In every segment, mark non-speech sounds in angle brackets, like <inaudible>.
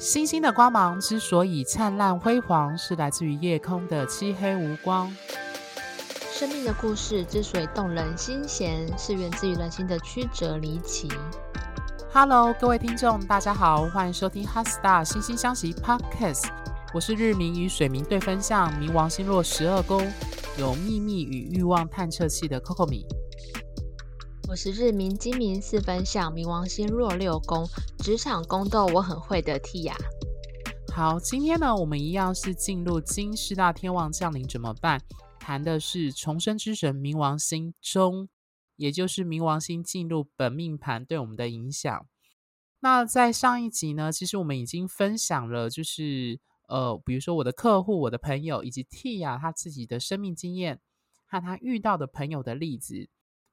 星星的光芒之所以灿烂辉煌，是来自于夜空的漆黑无光。生命的故事之所以动人心弦，是源自于人心的曲折离奇。Hello，各位听众，大家好，欢迎收听《HeartStar 心星相惜 Podcast》。我是日冥与水冥对分相，冥王星落十二宫，有秘密与欲望探测器的 Coco 米。我是日冥金冥四分相，冥王星落六宫，职场宫斗我很会的 Tia。好，今天呢，我们一样是进入金四大天王降临怎么办？谈的是重生之神冥王星中，也就是冥王星进入本命盘对我们的影响。那在上一集呢，其实我们已经分享了，就是呃，比如说我的客户、我的朋友以及 Tia 他自己的生命经验和他遇到的朋友的例子。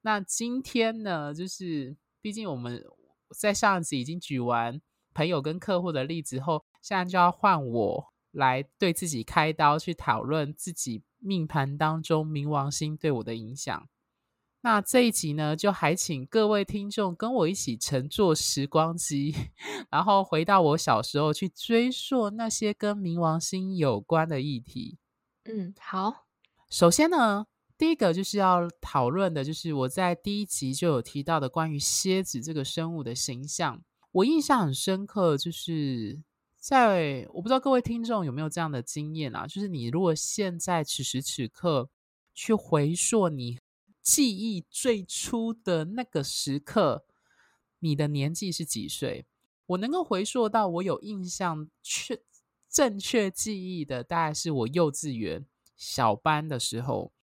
那今天呢，就是毕竟我们在上一集已经举完朋友跟客户的例子后，现在就要换我来对自己开刀，去讨论自己。命盘当中冥王星对我的影响。那这一集呢，就还请各位听众跟我一起乘坐时光机，然后回到我小时候去追溯那些跟冥王星有关的议题。嗯，好。首先呢，第一个就是要讨论的，就是我在第一集就有提到的关于蝎子这个生物的形象，我印象很深刻，就是。在我不知道各位听众有没有这样的经验啊，就是你如果现在此时此刻去回溯你记忆最初的那个时刻，你的年纪是几岁？我能够回溯到我有印象确正确记忆的，大概是我幼稚园小班的时候。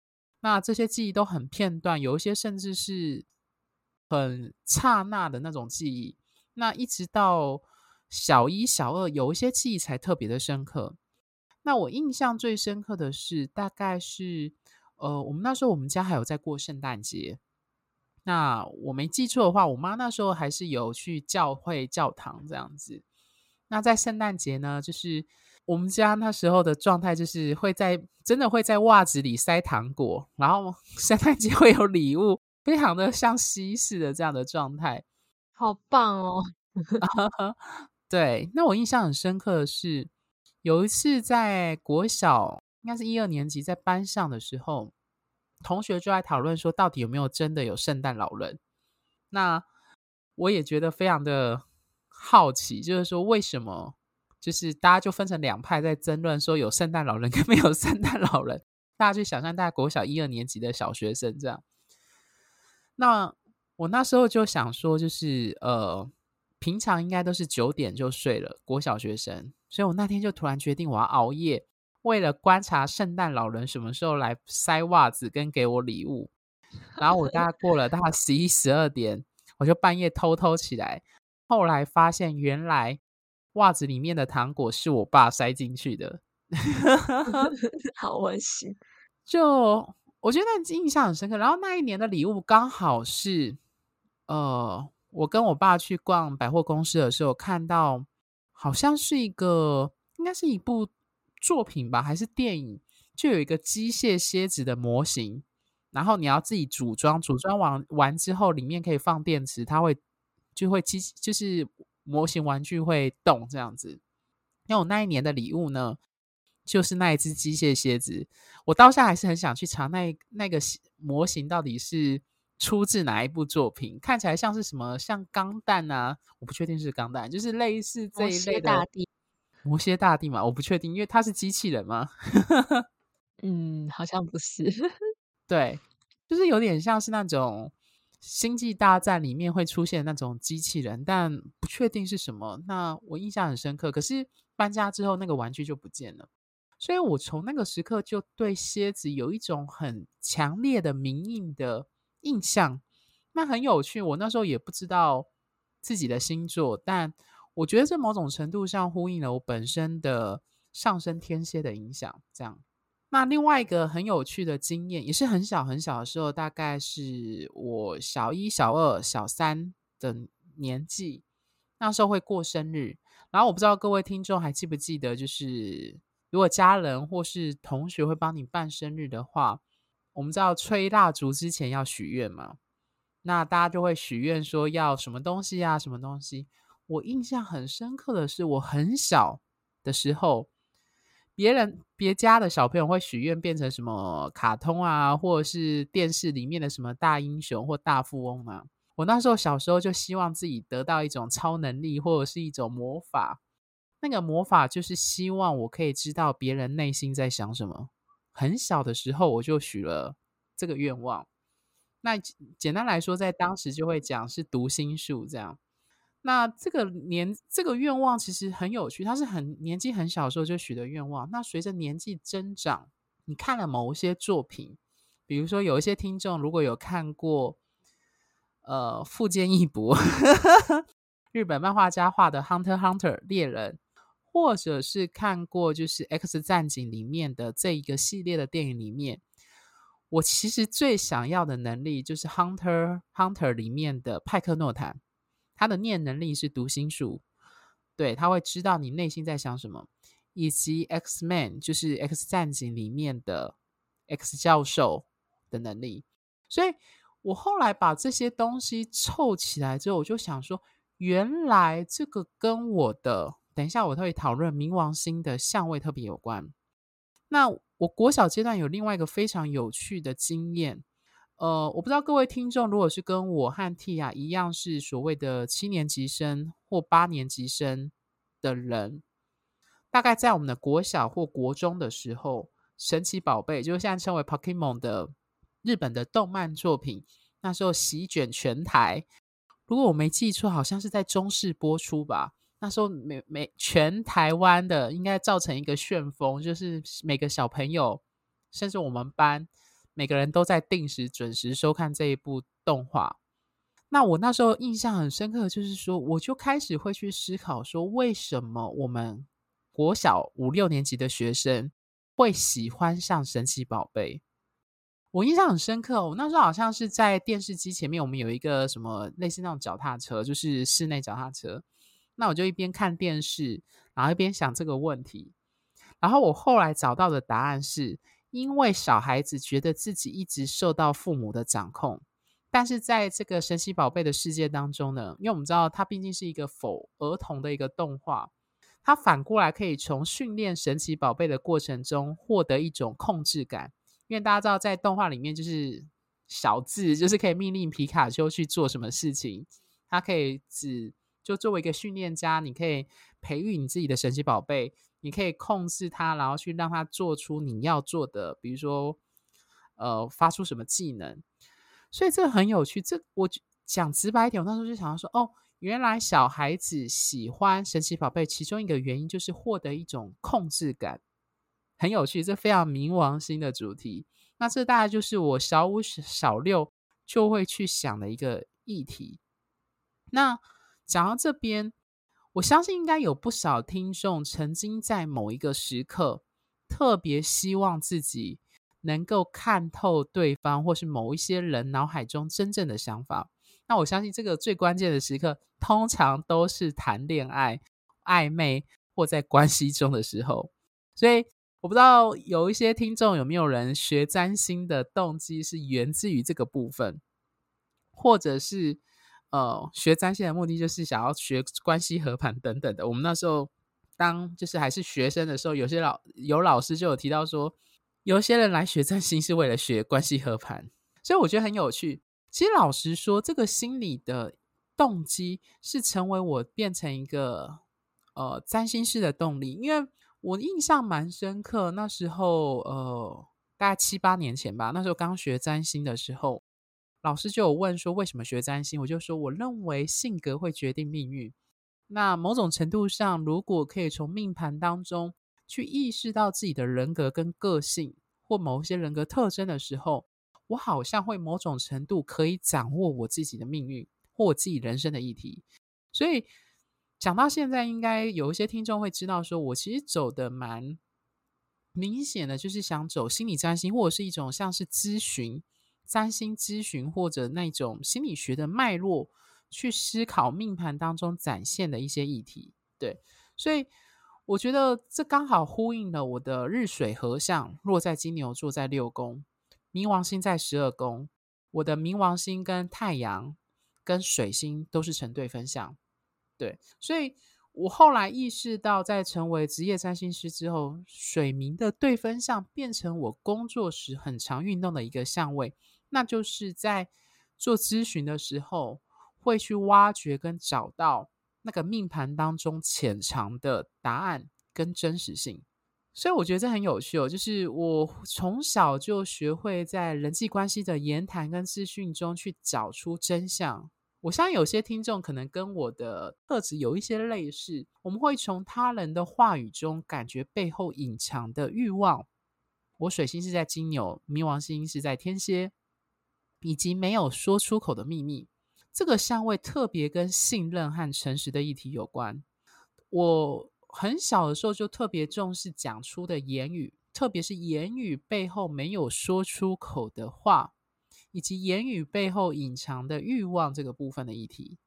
那这些记忆都很片段，有一些甚至是很刹那的那种记忆。那一直到。小一、小二有一些记忆才特别的深刻。那我印象最深刻的是，大概是呃，我们那时候我们家还有在过圣诞节。那我没记错的话，我妈那时候还是有去教会教堂这样子。那在圣诞节呢，就是我们家那时候的状态，就是会在真的会在袜子里塞糖果，然后 <laughs> 圣诞节会有礼物，非常的像西式的这样的状态，好棒哦！<laughs> 对，那我印象很深刻的是，有一次在国小，应该是一二年级，在班上的时候，同学就在讨论说，到底有没有真的有圣诞老人？那我也觉得非常的好奇，就是说为什么，就是大家就分成两派在争论，说有圣诞老人跟没有圣诞老人。大家去想象，大家国小一二年级的小学生这样。那我那时候就想说，就是呃。平常应该都是九点就睡了，国小学生，所以我那天就突然决定我要熬夜，为了观察圣诞老人什么时候来塞袜子跟给我礼物。然后我大概过了大概十一十二点，我就半夜偷偷起来，后来发现原来袜子里面的糖果是我爸塞进去的，<laughs> 好温馨。<laughs> 就我觉得印象很深刻。然后那一年的礼物刚好是呃。我跟我爸去逛百货公司的时候，看到好像是一个，应该是一部作品吧，还是电影？就有一个机械蝎子的模型，然后你要自己组装，组装完完之后，里面可以放电池，它会就会机，就是模型玩具会动这样子。那我那一年的礼物呢，就是那一只机械蝎子。我当下还是很想去查那那个模型到底是。出自哪一部作品？看起来像是什么？像钢弹啊？我不确定是钢弹，就是类似这一类的。魔蝎大地，魔蝎大帝嘛？我不确定，因为它是机器人吗？<laughs> 嗯，好像不是。<laughs> 对，就是有点像是那种星际大战里面会出现那种机器人，但不确定是什么。那我印象很深刻，可是搬家之后那个玩具就不见了，所以我从那个时刻就对蝎子有一种很强烈的明印的。印象，那很有趣。我那时候也不知道自己的星座，但我觉得这某种程度上呼应了我本身的上升天蝎的影响。这样，那另外一个很有趣的经验，也是很小很小的时候，大概是我小一、小二、小三的年纪，那时候会过生日。然后我不知道各位听众还记不记得，就是如果家人或是同学会帮你办生日的话。我们知道吹蜡烛之前要许愿嘛，那大家就会许愿说要什么东西啊，什么东西。我印象很深刻的是，我很小的时候，别人别家的小朋友会许愿变成什么卡通啊，或者是电视里面的什么大英雄或大富翁嘛。我那时候小时候就希望自己得到一种超能力，或者是一种魔法。那个魔法就是希望我可以知道别人内心在想什么。很小的时候我就许了这个愿望。那简单来说，在当时就会讲是读心术这样。那这个年这个愿望其实很有趣，它是很年纪很小的时候就许的愿望。那随着年纪增长，你看了某一些作品，比如说有一些听众如果有看过。呃，富坚义博，日本漫画家画的《Hunter Hunter》猎人，或者是看过就是《X 战警》里面的这一个系列的电影里面，我其实最想要的能力就是《Hunter Hunter》里面的派克诺坦，他的念能力是读心术，对，他会知道你内心在想什么，以及 X Man 就是《X 战警》里面的 X 教授的能力，所以。我后来把这些东西凑起来之后，我就想说，原来这个跟我的等一下我会讨论冥王星的相位特别有关。那我国小阶段有另外一个非常有趣的经验，呃，我不知道各位听众如果是跟我和 Tia 一样是所谓的七年级生或八年级生的人，大概在我们的国小或国中的时候，神奇宝贝就是现在称为 Pokemon 的。日本的动漫作品那时候席卷全台，如果我没记错，好像是在中视播出吧。那时候每每全台湾的应该造成一个旋风，就是每个小朋友，甚至我们班每个人都在定时准时收看这一部动画。那我那时候印象很深刻，就是说我就开始会去思考说，为什么我们国小五六年级的学生会喜欢上神奇宝贝？我印象很深刻，我那时候好像是在电视机前面，我们有一个什么类似那种脚踏车，就是室内脚踏车。那我就一边看电视，然后一边想这个问题。然后我后来找到的答案是，因为小孩子觉得自己一直受到父母的掌控，但是在这个神奇宝贝的世界当中呢，因为我们知道它毕竟是一个否儿童的一个动画，它反过来可以从训练神奇宝贝的过程中获得一种控制感。因为大家知道，在动画里面就是小智，就是可以命令皮卡丘去做什么事情。它可以只就作为一个训练家，你可以培育你自己的神奇宝贝，你可以控制它，然后去让它做出你要做的，比如说呃发出什么技能。所以这很有趣。这我讲直白一点，我那时候就想要说，哦，原来小孩子喜欢神奇宝贝，其中一个原因就是获得一种控制感。很有趣，这非常冥王星的主题。那这大概就是我小五、小六就会去想的一个议题。那讲到这边，我相信应该有不少听众曾经在某一个时刻特别希望自己能够看透对方，或是某一些人脑海中真正的想法。那我相信这个最关键的时刻，通常都是谈恋爱、暧昧或在关系中的时候。所以。我不知道有一些听众有没有人学占星的动机是源自于这个部分，或者是呃学占星的目的就是想要学关系和盘等等的。我们那时候当就是还是学生的时候，有些老有老师就有提到说，有些人来学占星是为了学关系和盘，所以我觉得很有趣。其实老实说，这个心理的动机是成为我变成一个呃占星师的动力，因为。我印象蛮深刻，那时候呃，大概七八年前吧。那时候刚学占星的时候，老师就有问说为什么学占星，我就说我认为性格会决定命运。那某种程度上，如果可以从命盘当中去意识到自己的人格跟个性或某些人格特征的时候，我好像会某种程度可以掌握我自己的命运或我自己人生的议题，所以。讲到现在，应该有一些听众会知道，说我其实走的蛮明显的，就是想走心理占星，或者是一种像是咨询、占星咨询，或者那种心理学的脉络，去思考命盘当中展现的一些议题。对，所以我觉得这刚好呼应了我的日水合相落在金牛座，在六宫，冥王星在十二宫，我的冥王星跟太阳跟水星都是成对分相。对，所以我后来意识到，在成为职业占星师之后，水冥的对分相变成我工作时很常运动的一个相位，那就是在做咨询的时候，会去挖掘跟找到那个命盘当中潜藏的答案跟真实性。所以我觉得这很有趣哦，就是我从小就学会在人际关系的言谈跟资讯中去找出真相。我相信有些听众可能跟我的特质有一些类似，我们会从他人的话语中感觉背后隐藏的欲望。我水星是在金牛，冥王星是在天蝎，以及没有说出口的秘密。这个相位特别跟信任和诚实的议题有关。我。很小的时候就特别重视讲出的言语，特别是言语背后没有说出口的话，以及言语背后隐藏的欲望这个部分的议题。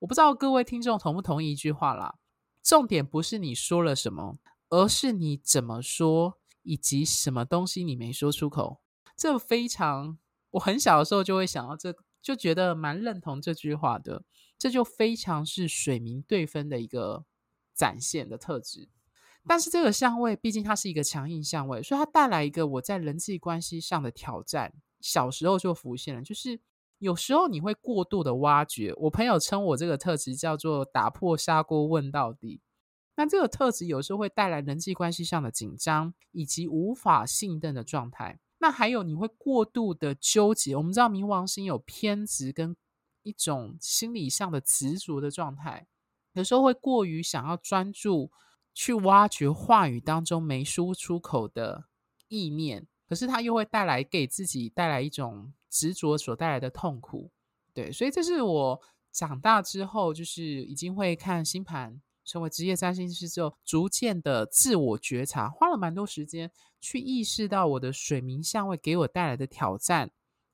我不知道各位听众同不同意一句话啦，重点不是你说了什么，而是你怎么说，以及什么东西你没说出口。这非常，我很小的时候就会想到这，就觉得蛮认同这句话的。这就非常是水明对分的一个。展现的特质，但是这个相位毕竟它是一个强硬相位，所以它带来一个我在人际关系上的挑战。小时候就浮现了，就是有时候你会过度的挖掘。我朋友称我这个特质叫做“打破砂锅问到底”。那这个特质有时候会带来人际关系上的紧张以及无法信任的状态。那还有你会过度的纠结。我们知道冥王星有偏执跟一种心理上的执着的状态。有时候会过于想要专注去挖掘话语当中没说出口的意念，可是它又会带来给自己带来一种执着所带来的痛苦。对，所以这是我长大之后，就是已经会看星盘，成为职业占星师之后，逐渐的自我觉察，花了蛮多时间去意识到我的水冥相位给我带来的挑战，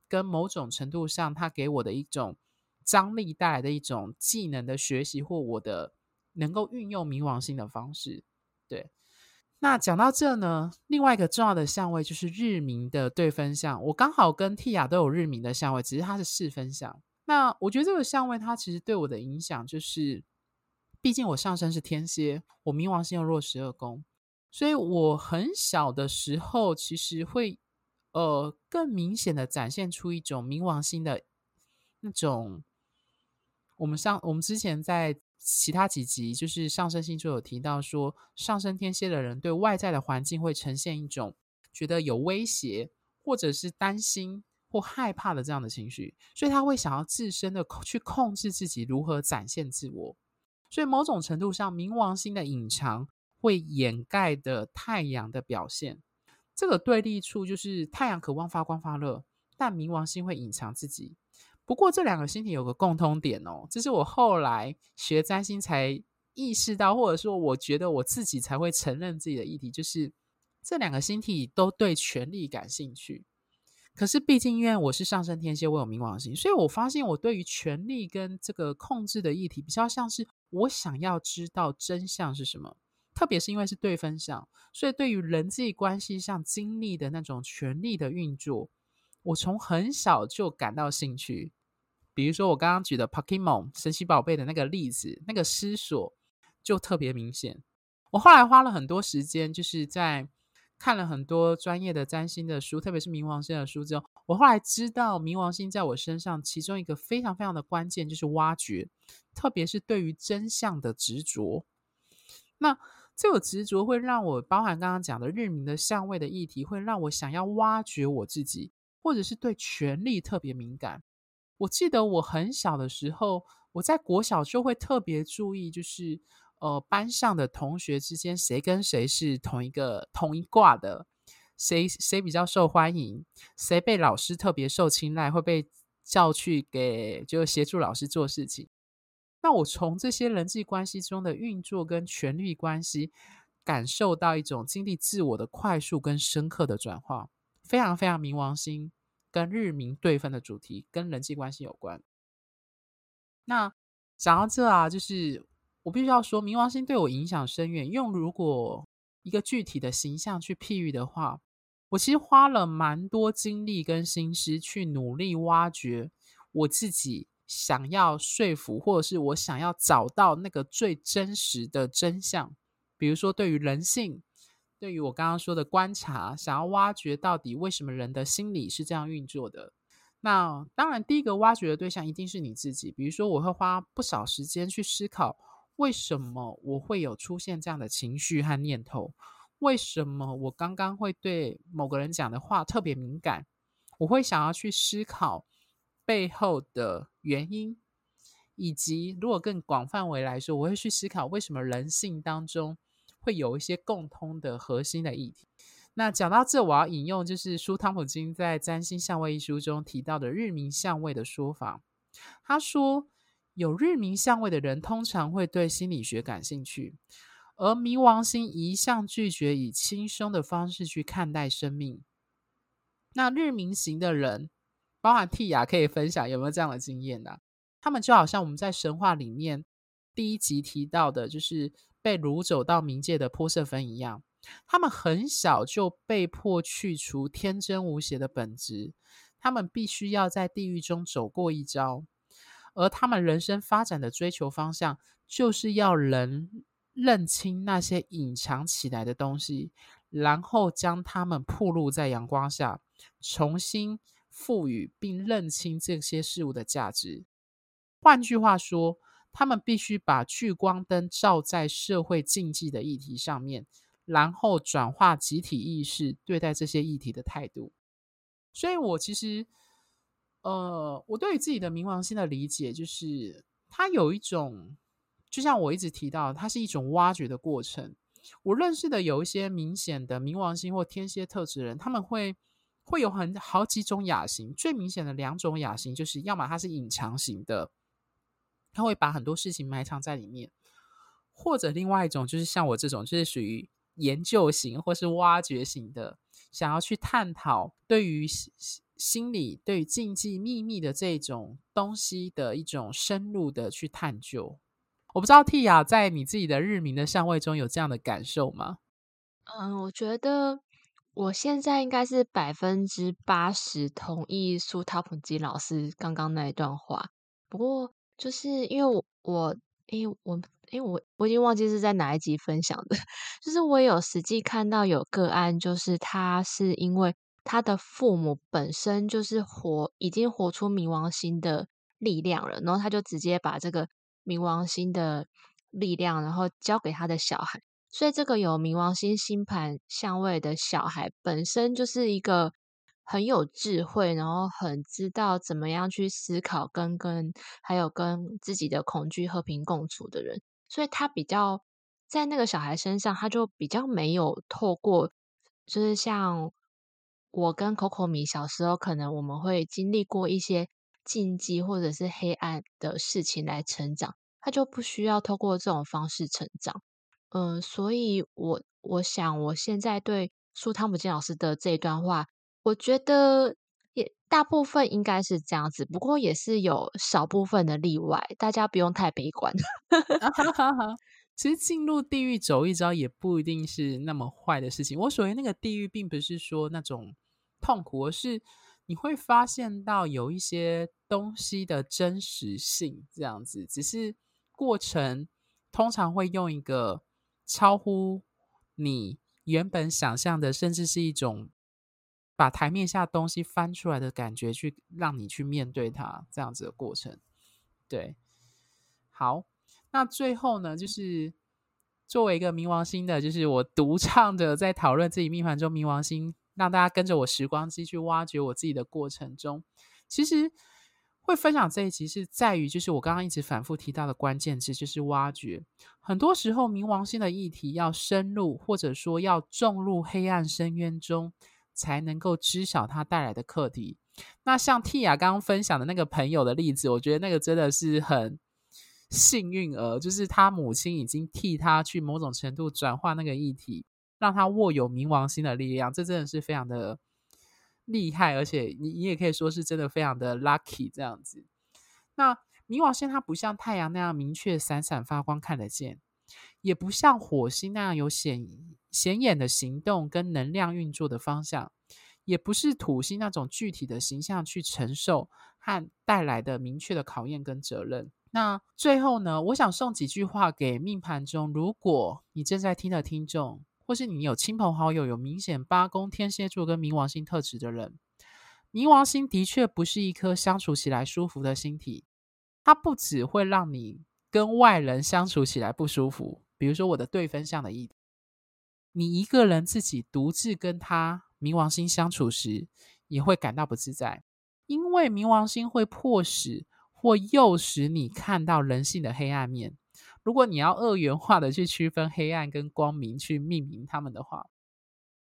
跟某种程度上它给我的一种。张力带来的一种技能的学习，或我的能够运用冥王星的方式。对，那讲到这呢，另外一个重要的相位就是日冥的对分相。我刚好跟蒂亚都有日冥的相位，只是它是四分相。那我觉得这个相位它其实对我的影响，就是毕竟我上升是天蝎，我冥王星又落十二宫，所以我很小的时候其实会呃更明显的展现出一种冥王星的那种。我们上我们之前在其他几集，就是上升星座有提到说，上升天蝎的人对外在的环境会呈现一种觉得有威胁，或者是担心或害怕的这样的情绪，所以他会想要自身的去控制自己如何展现自我。所以某种程度上，冥王星的隐藏会掩盖的太阳的表现。这个对立处就是太阳渴望发光发热，但冥王星会隐藏自己。不过这两个星体有个共通点哦，这是我后来学占星才意识到，或者说我觉得我自己才会承认自己的议题，就是这两个星体都对权力感兴趣。可是毕竟因为我是上升天蝎，我有冥王星，所以我发现我对于权力跟这个控制的议题，比较像是我想要知道真相是什么。特别是因为是对分相，所以对于人际关系上经历的那种权力的运作，我从很小就感到兴趣。比如说我刚刚举的 Pokemon 神奇宝贝的那个例子，那个思索就特别明显。我后来花了很多时间，就是在看了很多专业的占星的书，特别是冥王星的书之后，我后来知道冥王星在我身上其中一个非常非常的关键就是挖掘，特别是对于真相的执着。那这个执着会让我包含刚刚讲的日冥的相位的议题，会让我想要挖掘我自己，或者是对权力特别敏感。我记得我很小的时候，我在国小就会特别注意，就是呃班上的同学之间谁跟谁是同一个同一挂的，谁谁比较受欢迎，谁被老师特别受青睐，会被叫去给就协助老师做事情。那我从这些人际关系中的运作跟权力关系，感受到一种经历自我的快速跟深刻的转化，非常非常冥王星。跟日明对分的主题跟人际关系有关。那讲到这啊，就是我必须要说，冥王星对我影响深远。用如果一个具体的形象去譬喻的话，我其实花了蛮多精力跟心思去努力挖掘我自己想要说服，或者是我想要找到那个最真实的真相。比如说，对于人性，对于我刚刚说的观察，想要挖掘到底为什么人的心理是这样运作的。那当然，第一个挖掘的对象一定是你自己。比如说，我会花不少时间去思考，为什么我会有出现这样的情绪和念头？为什么我刚刚会对某个人讲的话特别敏感？我会想要去思考背后的原因，以及如果更广范围来说，我会去思考为什么人性当中会有一些共通的核心的议题。那讲到这，我要引用就是苏汤普金在《占星相位》一书中提到的日明相位的说法。他说，有日明相位的人通常会对心理学感兴趣，而冥王星一向拒绝以轻松的方式去看待生命。那日明型的人，包含蒂亚可以分享有没有这样的经验呢、他们就好像我们在神话里面第一集提到的，就是被掳走到冥界的波瑟芬一样。他们很小就被迫去除天真无邪的本质，他们必须要在地狱中走过一遭，而他们人生发展的追求方向，就是要人认清那些隐藏起来的东西，然后将它们曝露在阳光下，重新赋予并认清这些事物的价值。换句话说，他们必须把聚光灯照在社会禁忌的议题上面。然后转化集体意识对待这些议题的态度，所以我其实，呃，我对于自己的冥王星的理解，就是它有一种，就像我一直提到，它是一种挖掘的过程。我认识的有一些明显的冥王星或天蝎特质的人，他们会会有很好几种雅型，最明显的两种雅型，就是要么它是隐藏型的，他会把很多事情埋藏在里面，或者另外一种就是像我这种，就是属于。研究型或是挖掘型的，想要去探讨对于心理、对于禁忌、秘密的这种东西的一种深入的去探究。我不知道蒂亚在你自己的日冥的相位中有这样的感受吗？嗯，我觉得我现在应该是百分之八十同意苏塔普基老师刚刚那一段话。不过，就是因为我我因为我。因为我我已经忘记是在哪一集分享的，<laughs> 就是我有实际看到有个案，就是他是因为他的父母本身就是活已经活出冥王星的力量了，然后他就直接把这个冥王星的力量，然后交给他的小孩，所以这个有冥王星星盘相位的小孩本身就是一个很有智慧，然后很知道怎么样去思考跟跟还有跟自己的恐惧和平共处的人。所以他比较在那个小孩身上，他就比较没有透过，就是像我跟 Coco 米小时候，可能我们会经历过一些禁忌或者是黑暗的事情来成长，他就不需要透过这种方式成长。嗯、所以我我想我现在对苏汤姆金老师的这一段话，我觉得也。大部分应该是这样子，不过也是有少部分的例外，大家不用太悲观。<laughs> <laughs> 其实进入地狱走一遭也不一定是那么坏的事情。我所谓那个地狱，并不是说那种痛苦，而是你会发现到有一些东西的真实性，这样子。只是过程通常会用一个超乎你原本想象的，甚至是一种。把台面下东西翻出来的感觉，去让你去面对它，这样子的过程，对，好，那最后呢，就是作为一个冥王星的，就是我独唱的，在讨论自己命盘中冥王星，让大家跟着我时光机去挖掘我自己的过程中，其实会分享这一集是在于，就是我刚刚一直反复提到的关键词，就是挖掘。很多时候，冥王星的议题要深入，或者说要重入黑暗深渊中。才能够知晓它带来的课题。那像蒂亚刚刚分享的那个朋友的例子，我觉得那个真的是很幸运儿，就是他母亲已经替他去某种程度转化那个议题，让他握有冥王星的力量，这真的是非常的厉害，而且你你也可以说是真的非常的 lucky 这样子。那冥王星它不像太阳那样明确、闪闪发光、看得见，也不像火星那样有显。显眼的行动跟能量运作的方向，也不是土星那种具体的形象去承受和带来的明确的考验跟责任。那最后呢，我想送几句话给命盘中，如果你正在听的听众，或是你有亲朋好友有明显八宫天蝎座跟冥王星特质的人，冥王星的确不是一颗相处起来舒服的星体，它不只会让你跟外人相处起来不舒服，比如说我的对分相的意，你一个人自己独自跟他冥王星相处时，也会感到不自在，因为冥王星会迫使。或诱使你看到人性的黑暗面。如果你要二元化的去区分黑暗跟光明，去命名他们的话，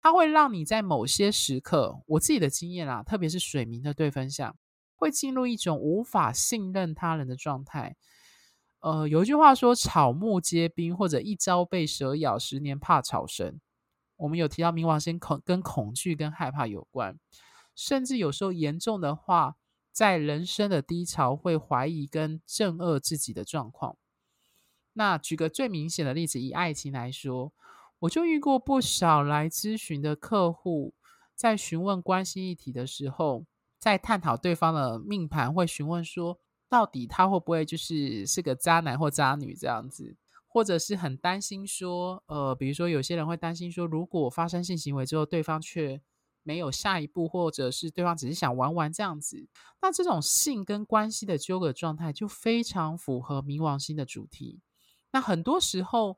它会让你在某些时刻，我自己的经验啦，特别是水明的对分相，会进入一种无法信任他人的状态。呃，有一句话说“草木皆兵”，或者“一朝被蛇咬，十年怕草绳”。我们有提到冥王星恐跟恐惧跟害怕有关，甚至有时候严重的话。在人生的低潮，会怀疑跟憎恶自己的状况。那举个最明显的例子，以爱情来说，我就遇过不少来咨询的客户，在询问关系议题的时候，在探讨对方的命盘，会询问说，到底他会不会就是是个渣男或渣女这样子，或者是很担心说，呃，比如说有些人会担心说，如果发生性行为之后，对方却没有下一步，或者是对方只是想玩玩这样子，那这种性跟关系的纠葛状态就非常符合冥王星的主题。那很多时候，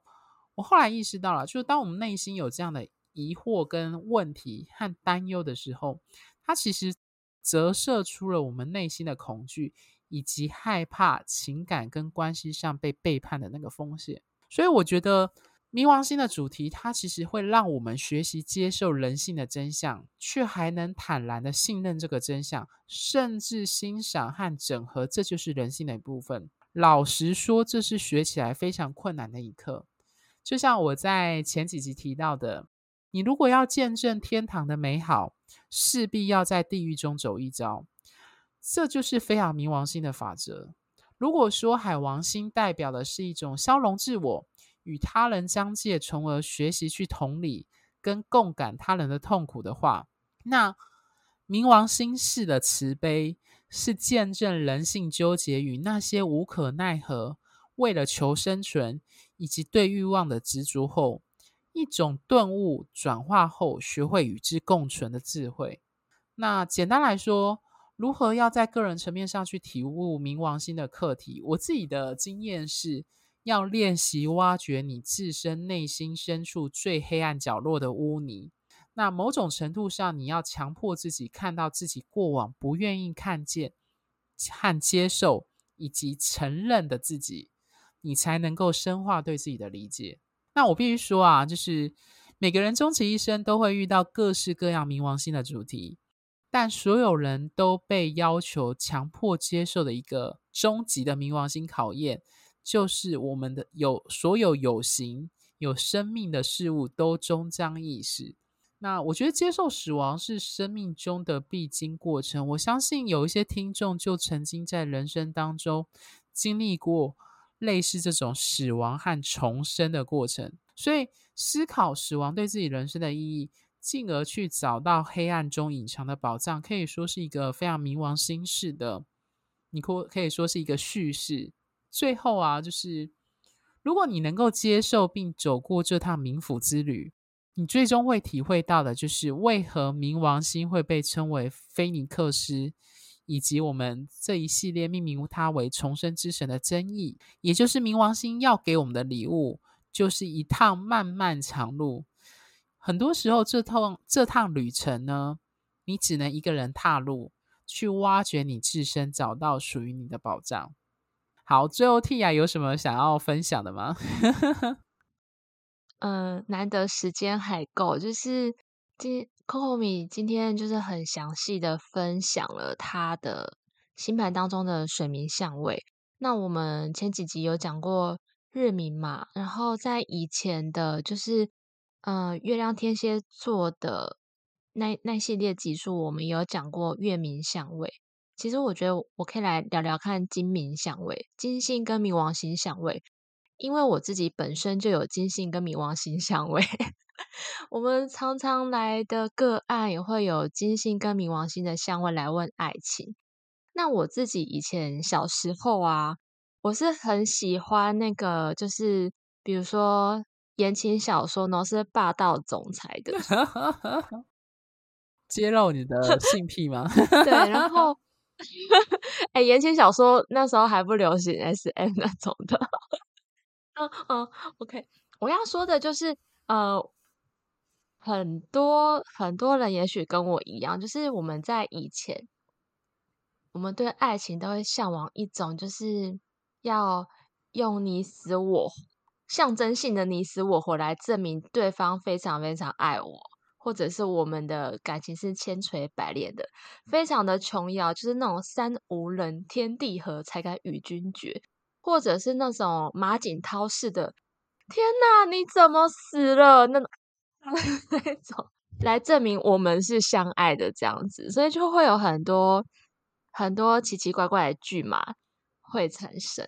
我后来意识到了，就是当我们内心有这样的疑惑跟问题和担忧的时候，它其实折射出了我们内心的恐惧以及害怕情感跟关系上被背叛的那个风险。所以我觉得。冥王星的主题，它其实会让我们学习接受人性的真相，却还能坦然的信任这个真相，甚至欣赏和整合，这就是人性的一部分。老实说，这是学起来非常困难的一课。就像我在前几集提到的，你如果要见证天堂的美好，势必要在地狱中走一遭，这就是非常冥王星的法则。如果说海王星代表的是一种消融自我。与他人相界，从而学习去同理跟共感他人的痛苦的话，那冥王星式的慈悲是见证人性纠结与那些无可奈何，为了求生存以及对欲望的执着后，一种顿悟转化后学会与之共存的智慧。那简单来说，如何要在个人层面上去体悟冥王星的课题？我自己的经验是。要练习挖掘你自身内心深处最黑暗角落的污泥。那某种程度上，你要强迫自己看到自己过往不愿意看见和接受以及承认的自己，你才能够深化对自己的理解。那我必须说啊，就是每个人终其一生都会遇到各式各样冥王星的主题，但所有人都被要求强迫接受的一个终极的冥王星考验。就是我们的有所有有形有生命的事物都终将易逝。那我觉得接受死亡是生命中的必经过程。我相信有一些听众就曾经在人生当中经历过类似这种死亡和重生的过程，所以思考死亡对自己人生的意义，进而去找到黑暗中隐藏的宝藏，可以说是一个非常冥王星式的，你可可以说是一个叙事。最后啊，就是如果你能够接受并走过这趟冥府之旅，你最终会体会到的，就是为何冥王星会被称为菲尼克斯，以及我们这一系列命名它为重生之神的真意。也就是冥王星要给我们的礼物，就是一趟漫漫长路。很多时候，这趟这趟旅程呢，你只能一个人踏入，去挖掘你自身，找到属于你的宝藏。好，最后 Tia 有什么想要分享的吗？<laughs> 嗯、难得时间还够，就是今 Coco 米今天就是很详细的分享了他的星盘当中的水明相位。那我们前几集有讲过日明嘛，然后在以前的，就是呃月亮天蝎座的那那系列集数，我们有讲过月冥相位。其实我觉得我可以来聊聊看金冥相位，金星跟冥王星相位，因为我自己本身就有金星跟冥王星相位，<laughs> 我们常常来的个案也会有金星跟冥王星的相位来问爱情。那我自己以前小时候啊，我是很喜欢那个，就是比如说言情小说呢，是霸道总裁的。<laughs> 揭露你的 <laughs> 性癖吗？对，然后，<laughs> 哎，言情小说那时候还不流行 SM 那种的。嗯嗯，OK，我要说的就是，呃，很多很多人也许跟我一样，就是我们在以前，我们对爱情都会向往一种，就是要用你死我象征性的你死我活来证明对方非常非常爱我。或者是我们的感情是千锤百炼的，非常的琼瑶，就是那种山无人天地合才敢与君绝，或者是那种马景涛式的，天哪，你怎么死了？那种 <laughs> 那种来证明我们是相爱的这样子，所以就会有很多很多奇奇怪怪的剧嘛会产生。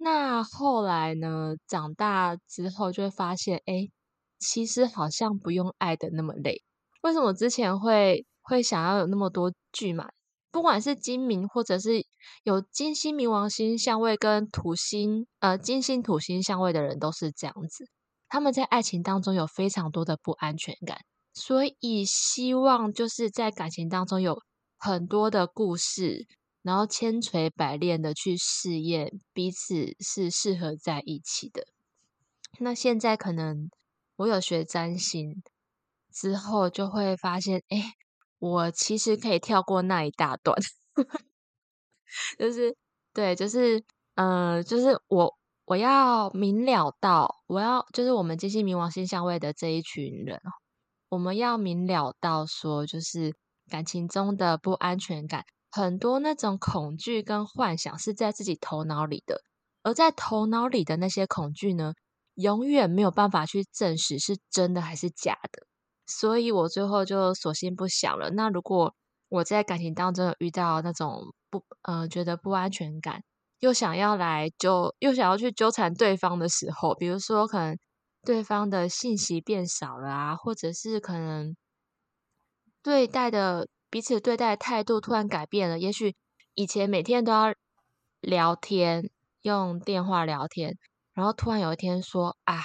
那后来呢，长大之后就会发现，哎。其实好像不用爱的那么累。为什么之前会会想要有那么多剧嘛？不管是金冥，或者是有金星、冥王星相位跟土星，呃，金星、土星相位的人都是这样子。他们在爱情当中有非常多的不安全感，所以希望就是在感情当中有很多的故事，然后千锤百炼的去试验彼此是适合在一起的。那现在可能。我有学占星之后，就会发现，哎，我其实可以跳过那一大段，<laughs> 就是对，就是，嗯、呃，就是我我要明了到，我要就是我们金星冥王星相位的这一群人，我们要明了到说，就是感情中的不安全感，很多那种恐惧跟幻想是在自己头脑里的，而在头脑里的那些恐惧呢，永远没有办法去证实是真的还是假的，所以我最后就索性不想了。那如果我在感情当中遇到那种不呃觉得不安全感，又想要来就又想要去纠缠对方的时候，比如说可能对方的信息变少了啊，或者是可能对待的彼此对待态度突然改变了，也许以前每天都要聊天，用电话聊天。然后突然有一天说啊，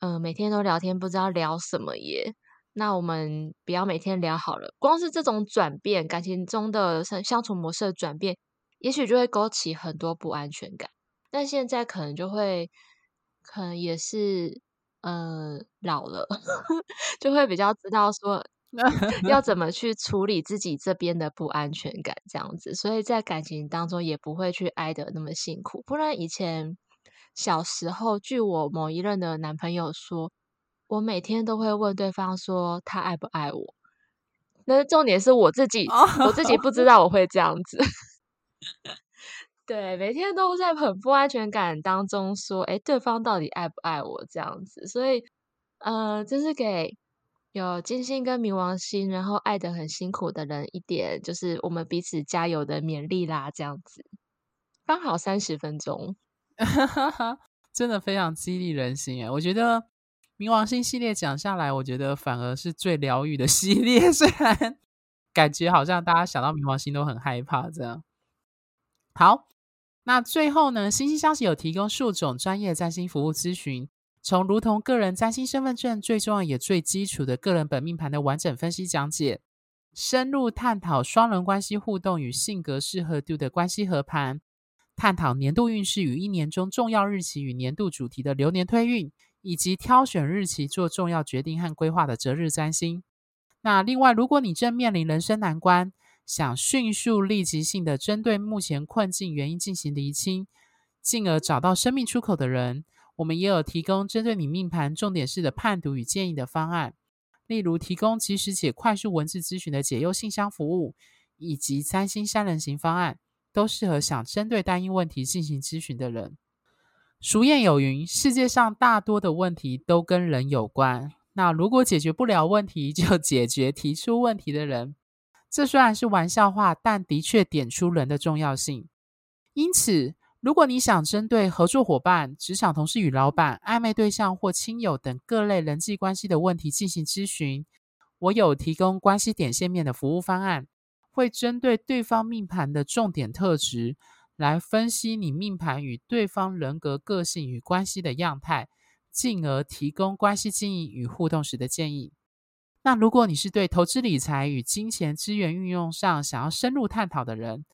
嗯、每天都聊天，不知道聊什么耶。那我们不要每天聊好了。光是这种转变，感情中的相相处模式的转变，也许就会勾起很多不安全感。但现在可能就会，可能也是，呃，老了，<laughs> 就会比较知道说 <laughs> 要怎么去处理自己这边的不安全感，这样子。所以在感情当中也不会去挨得那么辛苦。不然以前。小时候，据我某一任的男朋友说，我每天都会问对方说他爱不爱我。那重点是我自己，我自己不知道我会这样子。<laughs> 对，每天都在很不安全感当中说，诶，对方到底爱不爱我这样子。所以，呃，就是给有金星跟冥王星，然后爱得很辛苦的人一点，就是我们彼此加油的勉励啦，这样子。刚好三十分钟。<laughs> 真的非常激励人心诶，我觉得冥王星系列讲下来，我觉得反而是最疗愈的系列。<laughs> 虽然感觉好像大家想到冥王星都很害怕这样。好，那最后呢，星星消息有提供数种专业占星服务咨询，从如同个人占星身份证最重要也最基础的个人本命盘的完整分析讲解，深入探讨双人关系互动与性格适合度的关系合盘。探讨年度运势与一年中重要日期与年度主题的流年推运，以及挑选日期做重要决定和规划的择日占星。那另外，如果你正面临人生难关，想迅速立即性的针对目前困境原因进行厘清，进而找到生命出口的人，我们也有提供针对你命盘重点式的判读与建议的方案，例如提供即时且快速文字咨询的解忧信箱服务，以及三星三人行方案。都适合想针对单一问题进行咨询的人。俗谚有云：“世界上大多的问题都跟人有关。”那如果解决不了问题，就解决提出问题的人。这虽然是玩笑话，但的确点出人的重要性。因此，如果你想针对合作伙伴、职场同事与老板、暧昧对象或亲友等各类人际关系的问题进行咨询，我有提供关系点线面的服务方案。会针对对方命盘的重点特质，来分析你命盘与对方人格、个性与关系的样态，进而提供关系经营与互动时的建议。那如果你是对投资理财与金钱资源运用上想要深入探讨的人，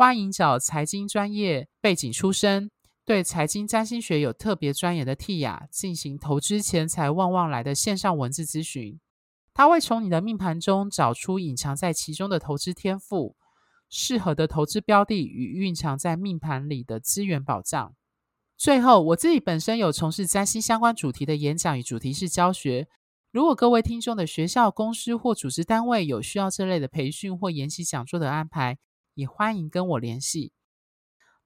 欢迎找财经专业背景出身、对财经占星学有特别专业的 Tia 进行投资钱财旺旺来的线上文字咨询。他会从你的命盘中找出隐藏在其中的投资天赋、适合的投资标的与蕴藏在命盘里的资源保障。最后，我自己本身有从事占星相关主题的演讲与主题式教学。如果各位听众的学校、公司或组织单位有需要这类的培训或研习讲座的安排，也欢迎跟我联系。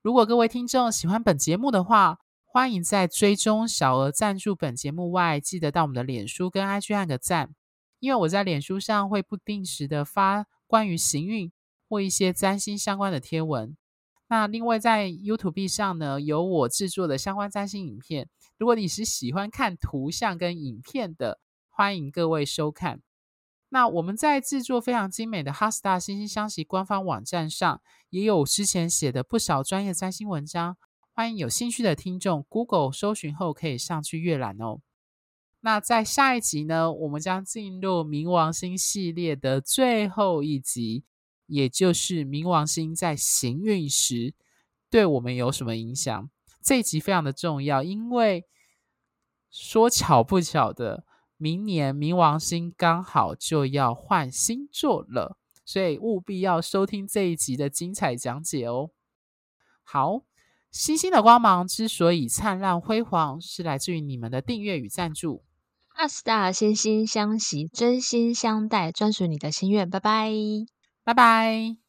如果各位听众喜欢本节目的话，欢迎在追踪小额赞助本节目外，记得到我们的脸书跟 IG 按个赞，因为我在脸书上会不定时的发关于行运或一些占星相关的贴文。那另外在 YouTube 上呢，有我制作的相关占星影片。如果你是喜欢看图像跟影片的，欢迎各位收看。那我们在制作非常精美的 HeartStar 心星相惜官方网站上，也有之前写的不少专业占星文章。欢迎有兴趣的听众 Google 搜寻后可以上去阅览哦。那在下一集呢，我们将进入冥王星系列的最后一集，也就是冥王星在行运时对我们有什么影响。这一集非常的重要，因为说巧不巧的。明年冥王星刚好就要换星座了，所以务必要收听这一集的精彩讲解哦。好，星星的光芒之所以灿烂辉煌，是来自于你们的订阅与赞助。HeartStar 心星相惜，真心相待，专属你的心愿。拜拜，拜拜。